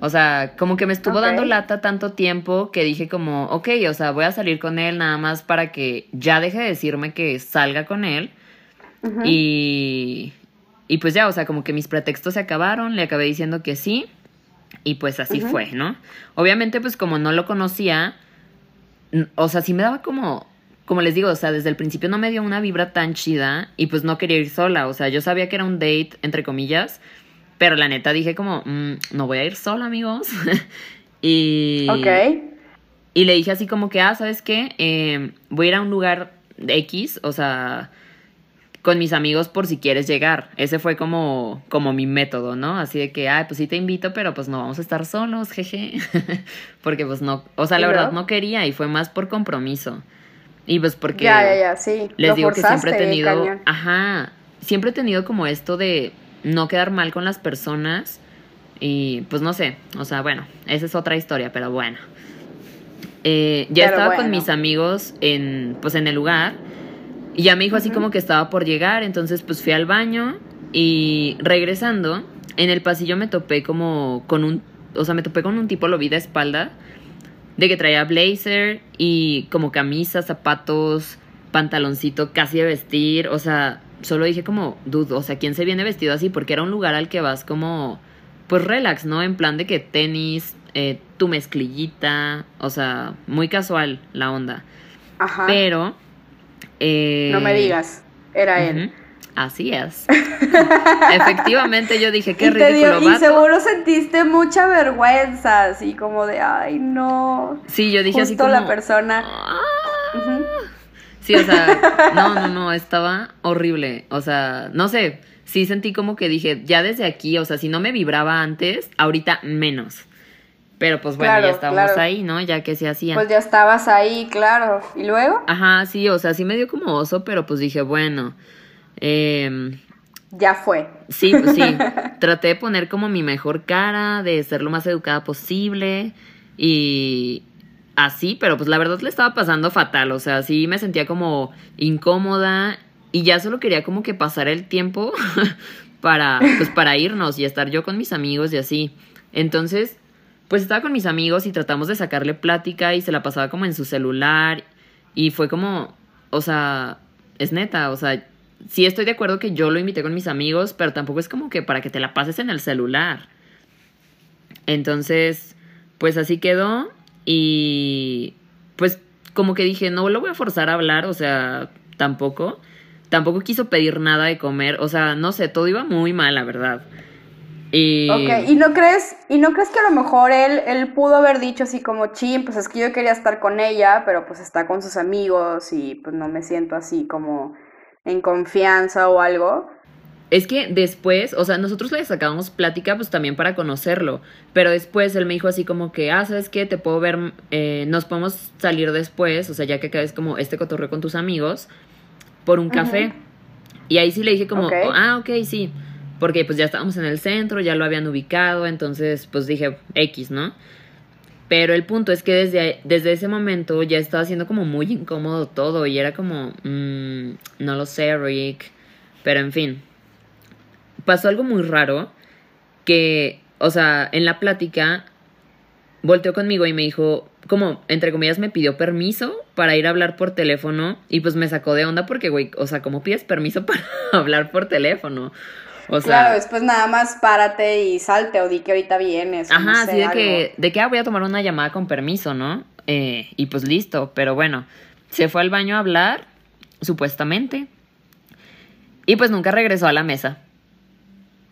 O sea, como que me estuvo dando lata tanto tiempo que dije como, ok, o sea, voy a salir con él nada más para que ya deje de decirme que salga con él. Y, y pues ya, o sea, como que mis pretextos se acabaron, le acabé diciendo que sí. Y pues así fue, ¿no? Obviamente, pues como no lo conocía, o sea, sí me daba como, como les digo, o sea, desde el principio no me dio una vibra tan chida y pues no quería ir sola, o sea, yo sabía que era un date, entre comillas, pero la neta dije como, "Mm, no voy a ir sola, amigos. y, Ok. y le dije así como que, ah, ¿sabes qué? Eh, voy a ir a un lugar X, o sea, con mis amigos por si quieres llegar. Ese fue como, como mi método, ¿no? Así de que, ay, pues sí te invito, pero pues no vamos a estar solos, jeje. porque pues no, o sea, la ¿Y verdad no quería y fue más por compromiso. Y pues porque Ya, ya, ya, sí. les Lo digo que siempre he tenido, cañón. ajá, siempre he tenido como esto de no quedar mal con las personas y pues no sé, o sea, bueno, esa es otra historia, pero bueno. Eh, ya Pero estaba con mis amigos en, pues en el lugar y ya me dijo así como que estaba por llegar, entonces pues fui al baño y regresando, en el pasillo me topé como con un, o sea, me topé con un tipo, lo vi de espalda, de que traía blazer y como camisa, zapatos, pantaloncito casi de vestir, o sea, solo dije como, dude, o sea, ¿quién se viene vestido así? Porque era un lugar al que vas como, pues relax, ¿no? En plan de que tenis, eh, tu mezclillita, o sea, muy casual la onda. Ajá. Pero... eh, no me digas. Era él. Así es. Efectivamente, yo dije, qué y, te dio- ridículo y seguro sentiste mucha vergüenza, así como de, ay, no. Sí, yo dije así Justo como... la persona. "Ah". Sí, o sea, no, no, no, estaba horrible. O sea, no sé, sí sentí como que dije, ya desde aquí, o sea, si no me vibraba antes, ahorita menos. Pero pues bueno, Claro, ya estábamos claro. ahí, ¿no? Ya que se hacía. Pues ya estabas ahí, claro. ¿Y luego? Ajá, sí, o sea, sí me dio como oso, pero pues dije, bueno. em, ya fue. Sí, pues sí. Traté de poner como mi mejor cara, de ser lo más educada posible y así, pero pues la verdad le estaba pasando fatal, o sea, sí me sentía como incómoda y ya solo quería como que pasar el tiempo para pues para irnos y estar yo con mis amigos y así. Entonces, pues estaba con mis amigos y tratamos de sacarle plática y se la pasaba como en su celular y fue como, o sea, es neta, o sea, sí estoy de acuerdo que yo lo invité con mis amigos, pero tampoco es como que para que te la pases en el celular. Entonces, pues así quedó y pues como que dije, no lo voy a forzar a hablar, o sea, tampoco. Tampoco quiso pedir nada de comer, o sea, no sé, todo iba muy mal, la verdad. Y... Ok, ¿y no crees, y no crees que a lo mejor él, él pudo haber dicho así como, chin, pues es que yo quería estar con ella, pero pues está con sus amigos y pues no me siento así como en confianza o algo? Es que después, o sea, nosotros le sacábamos plática pues también para conocerlo, pero después él me dijo así como que, ah, ¿sabes qué? Te puedo ver, eh, nos podemos salir después, o sea, ya que acabes como este cotorreo con tus amigos, por un café. Y ahí sí le dije como, ah, ok, sí, porque pues ya estábamos en el centro, ya lo habían ubicado, entonces pues dije, X, ¿no? Pero el punto es que desde, desde ese momento ya estaba siendo como muy incómodo todo y era como, mm, no lo sé, Rick, pero en fin pasó algo muy raro que, o sea, en la plática volteó conmigo y me dijo, como, entre comillas, me pidió permiso para ir a hablar por teléfono y pues me sacó de onda porque, güey, o sea, ¿cómo pides permiso para hablar por teléfono? O sea, claro, después nada más párate y salte o di que ahorita vienes. no Ajá, sé, así de algo. que, de que ah, voy a tomar una llamada con permiso, ¿no? Eh, y pues listo, pero bueno, se fue al baño a hablar, supuestamente, y pues nunca regresó a la mesa.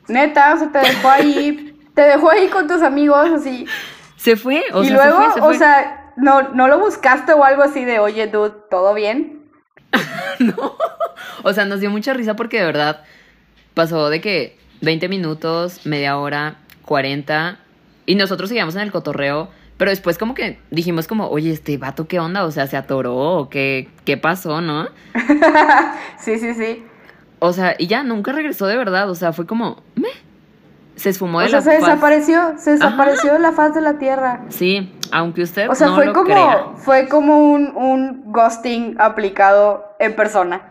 Neta, o sea, te dejó ahí, te dejó ahí con tus amigos así. Se fue, o y sea, luego, se fue, se o sea, no, no lo buscaste o algo así de, oye, dude, ¿todo bien? no. O sea, nos dio mucha risa porque de verdad pasó de que 20 minutos, media hora, 40 y nosotros seguíamos en el cotorreo, pero después como que dijimos como, oye, este vato, ¿qué onda? O sea, ¿se atoró qué, qué pasó, no? sí, sí, sí. O sea, y ya nunca regresó de verdad, o sea, fue como, me. Se esfumó de O sea, la se faz. desapareció, se desapareció de la faz de la tierra. Sí, aunque usted O sea, no fue lo como, crea. fue como un, un ghosting aplicado en persona.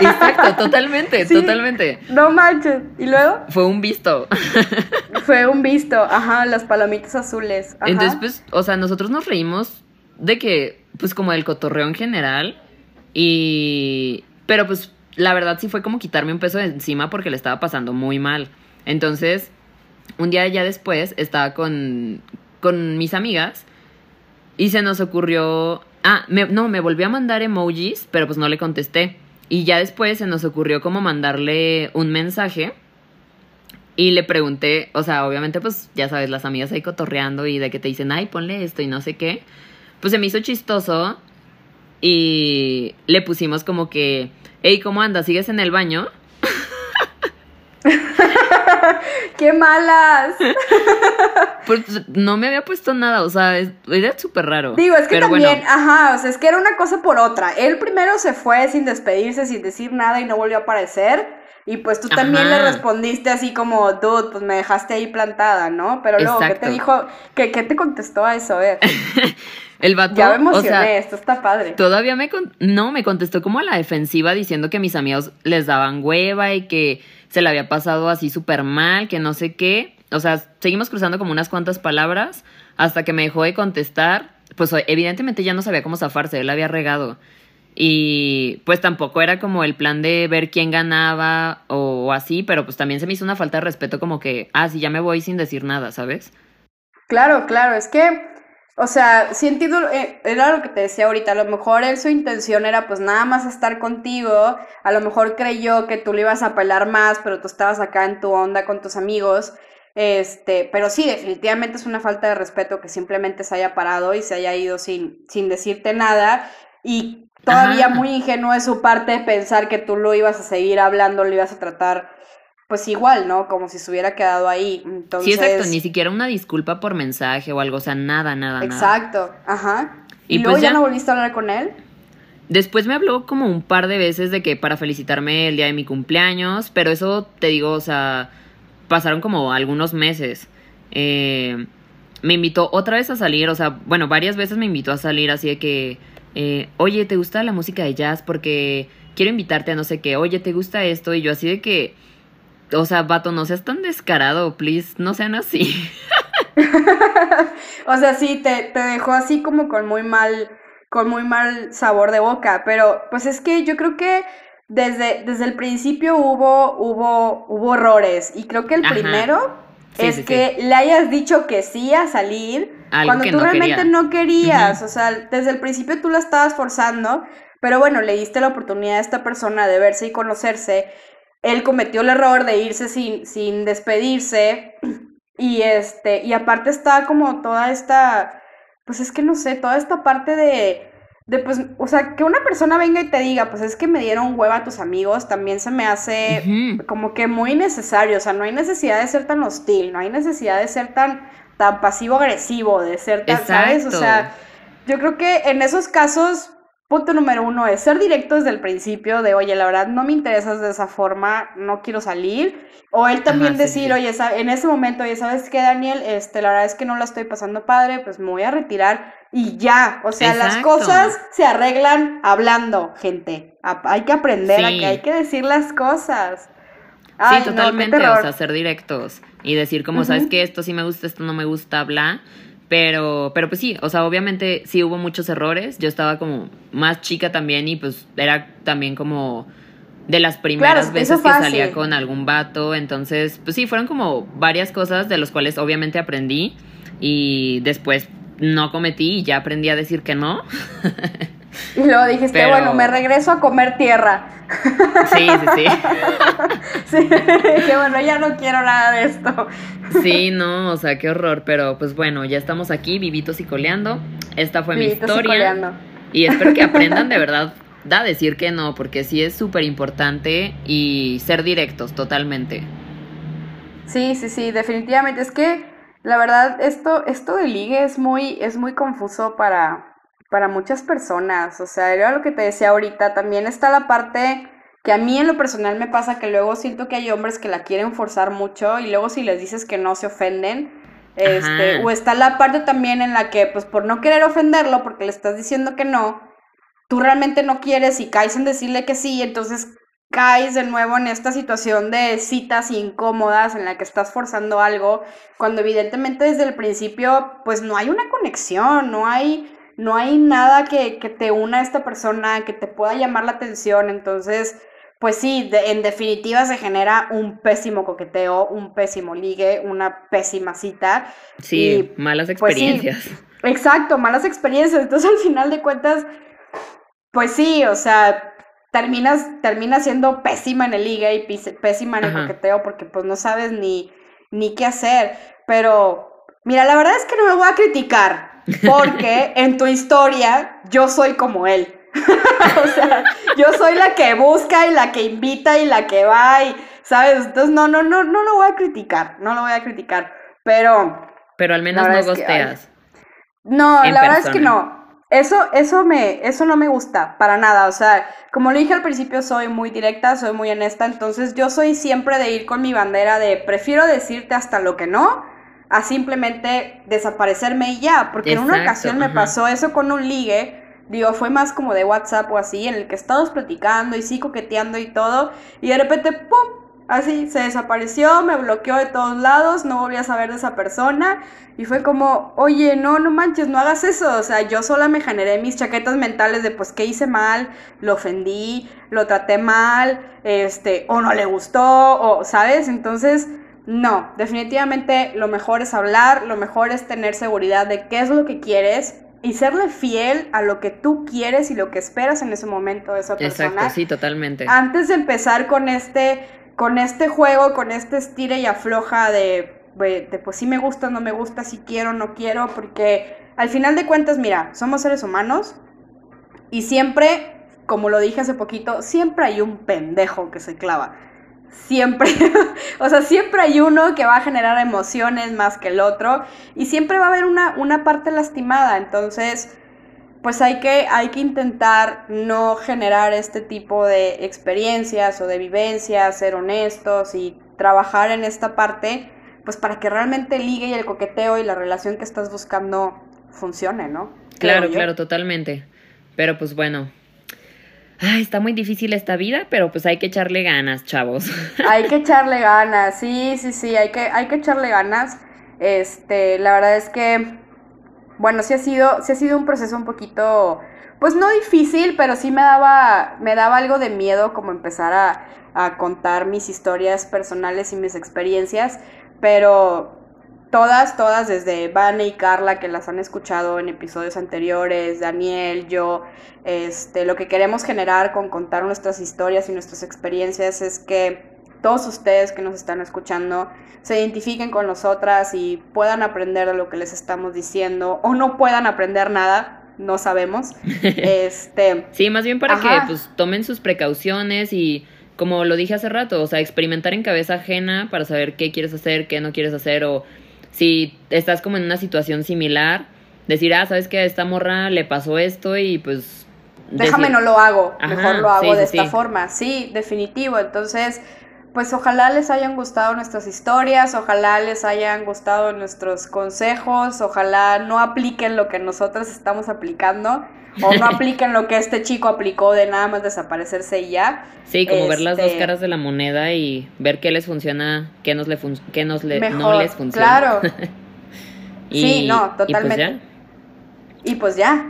Exacto, totalmente, Sí. totalmente. no manches. Y luego Fue un visto. fue un visto, ajá, las palomitas azules. Ajá. Entonces, pues, o sea, nosotros nos reímos de que, pues, como del cotorreo en general. Y. Pero, pues, la verdad sí fue como quitarme un peso de encima porque le estaba pasando muy mal. Entonces, un día ya después estaba con, con mis amigas y se nos ocurrió. Ah, me- no, me volvió a mandar emojis, pero pues no le contesté. Y ya después se nos ocurrió como mandarle un mensaje. Y le pregunté, o sea, obviamente, pues ya sabes, las amigas ahí cotorreando y de que te dicen, ay, ponle esto y no sé qué. Pues se me hizo chistoso y le pusimos como que, hey, ¿cómo andas? ¿Sigues en el baño? ¡Qué malas! Pues no me había puesto nada, o sea, era súper raro. Digo, es que Pero también, bueno, ajá, o sea, es que era una cosa por otra. Él primero se fue sin despedirse, sin decir nada y no volvió a aparecer. Y pues tú también Ajá. le respondiste así como, dude, pues me dejaste ahí plantada, ¿no? Pero luego, ¿qué te dijo? ¿Qué, qué te contestó a eso? A ver, el vato, ya me o emocioné, sea, esto está padre. Todavía me con- no me contestó como a la defensiva diciendo que mis amigos les daban hueva y que se le había pasado así súper mal, que no sé qué. O sea, seguimos cruzando como unas cuantas palabras hasta que me dejó de contestar. Pues evidentemente ya no sabía cómo zafarse, él había regado. Y pues tampoco era como el plan de ver quién ganaba o así, pero pues también se me hizo una falta de respeto como que, ah, sí, ya me voy sin decir nada, ¿sabes? Claro, claro, es que, o sea, sí entiendo, eh, era lo que te decía ahorita, a lo mejor él su intención era pues nada más estar contigo, a lo mejor creyó que tú le ibas a pelar más, pero tú estabas acá en tu onda con tus amigos, este, pero sí, definitivamente es una falta de respeto que simplemente se haya parado y se haya ido sin, sin decirte nada y todavía Ajá. muy ingenuo de su parte pensar que tú lo ibas a seguir hablando, lo ibas a tratar pues igual, ¿no? Como si se hubiera quedado ahí, entonces... Sí, exacto, ni siquiera una disculpa por mensaje o algo, o sea, nada, nada, nada. Exacto, ajá. ¿Y, Y luego pues ya ya. no volviste a hablar con él? después me habló como un par de veces de que para felicitarme el día de mi cumpleaños, pero eso te digo, o sea, pasaron como algunos meses. Eh, me invitó otra vez a salir, o sea, bueno, varias veces me invitó a salir así de que, eh, oye, ¿te gusta la música de jazz? Porque quiero invitarte a no sé qué, oye, ¿te gusta esto? Y yo así de que, o sea, vato, no seas tan descarado, please, no sean así. o sea, sí, te, te dejó así como con muy mal, con muy mal sabor de boca, pero pues es que yo creo que desde, desde el principio hubo, hubo, hubo errores y creo que el primero es que le hayas dicho que sí a salir cuando tú realmente no querías, o sea, desde el principio tú la estabas forzando, pero bueno, le diste la oportunidad a esta persona de verse y conocerse, él cometió el error de irse sin, sin despedirse y este, y aparte está como toda esta, pues es que no sé, toda esta parte de de pues, o sea, que una persona venga y te diga, pues es que me dieron hueva a tus amigos, también se me hace como que muy necesario, o sea, no hay necesidad de ser tan hostil, no hay necesidad de ser tan, tan pasivo-agresivo, de ser tan, ¿sabes? O sea, yo creo que en esos casos, punto número uno es ser directo desde el principio, de, oye, la verdad no me interesas de esa forma, no quiero salir, o él también decir, oye, en ese momento, oye, ¿sabes qué, Daniel? Este, la verdad es que no la estoy pasando padre, pues me voy a retirar y ya, o sea, las cosas se arreglan hablando, gente. Hay que aprender a que hay que decir las cosas. sí, totalmente, o sea, ser directos y decir como, ¿sabes que Esto sí me gusta, esto no me gusta, bla. Pero, pero pues sí, o sea, obviamente sí hubo muchos errores. Yo estaba como más chica también y pues era también como de las primeras veces que salía con algún vato. Entonces, pues sí, fueron como varias cosas de las cuales obviamente aprendí y después no cometí y ya aprendí a decir que no. Y luego dijiste, bueno, me regreso a comer tierra. Sí, sí, sí. sí, que bueno, ya no quiero nada de esto. Sí, no, o sea, qué horror, pero pues bueno, ya estamos aquí, vivitos y coleando. Esta fue mi historia. Y, y espero que aprendan de verdad a decir que no, porque sí es súper importante y ser directos totalmente. Sí, sí, sí, definitivamente. Es que la verdad, esto, esto de ligue es muy, es muy confuso para, para muchas personas. O sea, era lo que te decía ahorita. También está la parte que a mí en lo personal me pasa que luego siento que hay hombres que la quieren forzar mucho y luego si les dices que no se ofenden. Este, o está la parte también en la que, pues por no querer ofenderlo, porque le estás diciendo que no, tú realmente no quieres y caes en decirle que sí, entonces caes de nuevo en esta situación de citas incómodas en la que estás forzando algo, cuando evidentemente desde el principio pues no hay una conexión, no hay, no hay nada que, te una a esta persona, que te pueda llamar la atención, entonces pues sí, en definitiva se genera un pésimo coqueteo, un pésimo ligue, una pésima cita. Sí, malas pues experiencias. exacto, malas experiencias. Entonces al final de cuentas, pues sí, o sea, terminas, terminas siendo pésima en el ligue y pésima en el coqueteo porque pues no sabes ni, ni qué hacer. Pero, mira, la verdad es que no me voy a criticar porque en tu historia yo soy como él. o sea, yo soy la que busca y la que invita y la que va y, ¿sabes? Entonces, no, no, no, no lo voy a criticar, no lo voy a criticar, pero... Pero al menos no gosteas. no, la verdad es que no. Eso, eso, me, eso no me gusta para nada. O sea, como lo dije al principio, soy muy directa, soy muy honesta. Entonces, yo soy siempre de ir con mi bandera de prefiero decirte hasta lo que no, a simplemente desaparecerme y ya. Porque en una ocasión me pasó eso con un ligue. Digo, fue más como de WhatsApp o así, en el que estábamos platicando y sí coqueteando y todo. Y de repente, ¡pum! Así, se desapareció, me bloqueó de todos lados, no volví a saber de esa persona. Y fue como, oye, no, no manches, no hagas eso. O sea, yo sola me generé mis chaquetas mentales de, pues, ¿qué hice mal? Lo ofendí, lo traté mal, este, o no le gustó, o, ¿sabes? Entonces, no, definitivamente lo mejor es hablar, lo mejor es tener seguridad de qué es lo que quieres y serle fiel a lo que tú quieres y lo que esperas en ese momento de esa persona. Exacto, sí, totalmente. Antes de empezar con este con este juego, con este estira y afloja de, de, pues sí me gusta, no me gusta, si quiero, no quiero, porque al final de cuentas, mira, somos seres humanos y siempre, como lo dije hace poquito, siempre hay un pendejo que se clava. Siempre, o sea, siempre hay uno que va a generar emociones más que el otro y siempre va a haber una, una parte lastimada. Entonces, pues hay que, hay que intentar no generar este tipo de experiencias o de vivencias, ser honestos y trabajar en esta parte, pues para que realmente el ligue y el coqueteo y la relación que estás buscando funcione, ¿no? Claro, claro, totalmente. Pero pues bueno, Ay, está muy difícil esta vida, pero pues hay que echarle ganas, chavos. Hay que echarle ganas, sí, sí, sí, hay que, hay que echarle ganas. Este, la verdad es que, bueno, sí ha sido, sí ha sido un proceso un poquito, pues no difícil, pero sí me daba, me daba algo de miedo como empezar a, a contar mis historias personales y mis experiencias, pero todas, todas, desde Vane y Carla, que las han escuchado en episodios anteriores, Daniel, yo, este, lo que queremos generar con contar nuestras historias y nuestras experiencias es que todos ustedes que nos están escuchando se identifiquen con nosotras y puedan aprender de lo que les estamos diciendo o no puedan aprender nada, no sabemos. este, sí, más bien para que pues tomen sus precauciones y como lo dije hace rato, o sea, experimentar en cabeza ajena para saber qué quieres hacer, qué no quieres hacer o si estás como en una situación similar, decir, ah, sabes que a esta morra le pasó esto y pues... Déjame no lo hago, mejor lo hago de esta forma. Sí, definitivo. Entonces, pues ojalá les hayan gustado nuestras historias, ojalá les hayan gustado nuestros consejos, ojalá no apliquen lo que nosotros estamos aplicando o no apliquen lo que este chico aplicó de nada más desaparecerse y ya. Sí, como ver las dos este, caras de la moneda y ver qué les funciona, qué nos le qué nos le no les funciona. Claro. sí, no, totalmente. Y pues ya.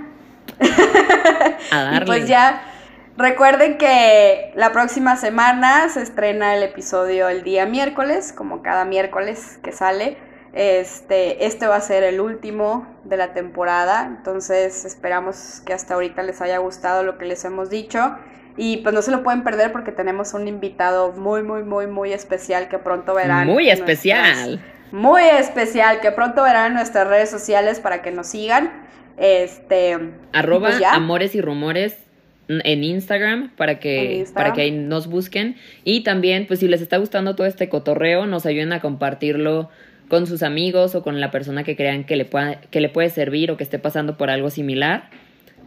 Y pues ya. A darle. Y pues ya. Recuerden que la próxima semana se estrena el episodio el día miércoles, como cada miércoles que sale. Este, este va a ser el último de la temporada, entonces esperamos que hasta ahorita les haya gustado lo que les hemos dicho. Y pues no se lo pueden perder porque tenemos un invitado muy, muy, muy, muy especial que pronto verán. Muy especial. muy especial, que pronto verán en nuestras redes sociales para que nos sigan. Este. Arroba pues amores y rumores en Instagram para que para que ahí nos busquen y también pues si les está gustando todo este cotorreo nos ayuden a compartirlo con sus amigos o con la persona que crean que le, pueda, que le puede servir o que esté pasando por algo similar.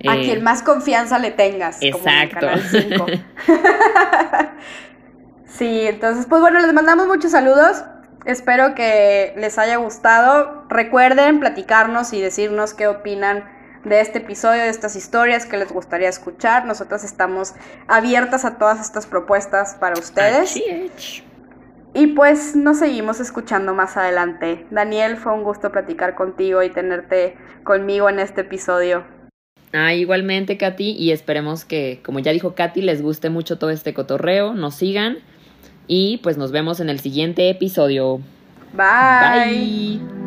A eh, quien más confianza le tengas. Exacto. sí, entonces, pues bueno, les mandamos muchos saludos. Espero que les haya gustado. Recuerden platicarnos y decirnos qué opinan de este episodio, de estas historias que les gustaría escuchar. Nosotras estamos abiertas a todas estas propuestas para ustedes. Y pues nos seguimos escuchando más adelante. Daniel, fue un gusto platicar contigo y tenerte conmigo en este episodio. Ah, igualmente, Katy, y esperemos que, como ya dijo Katy, les guste mucho todo este cotorreo, nos sigan y pues nos vemos en el siguiente episodio. Bye. Bye.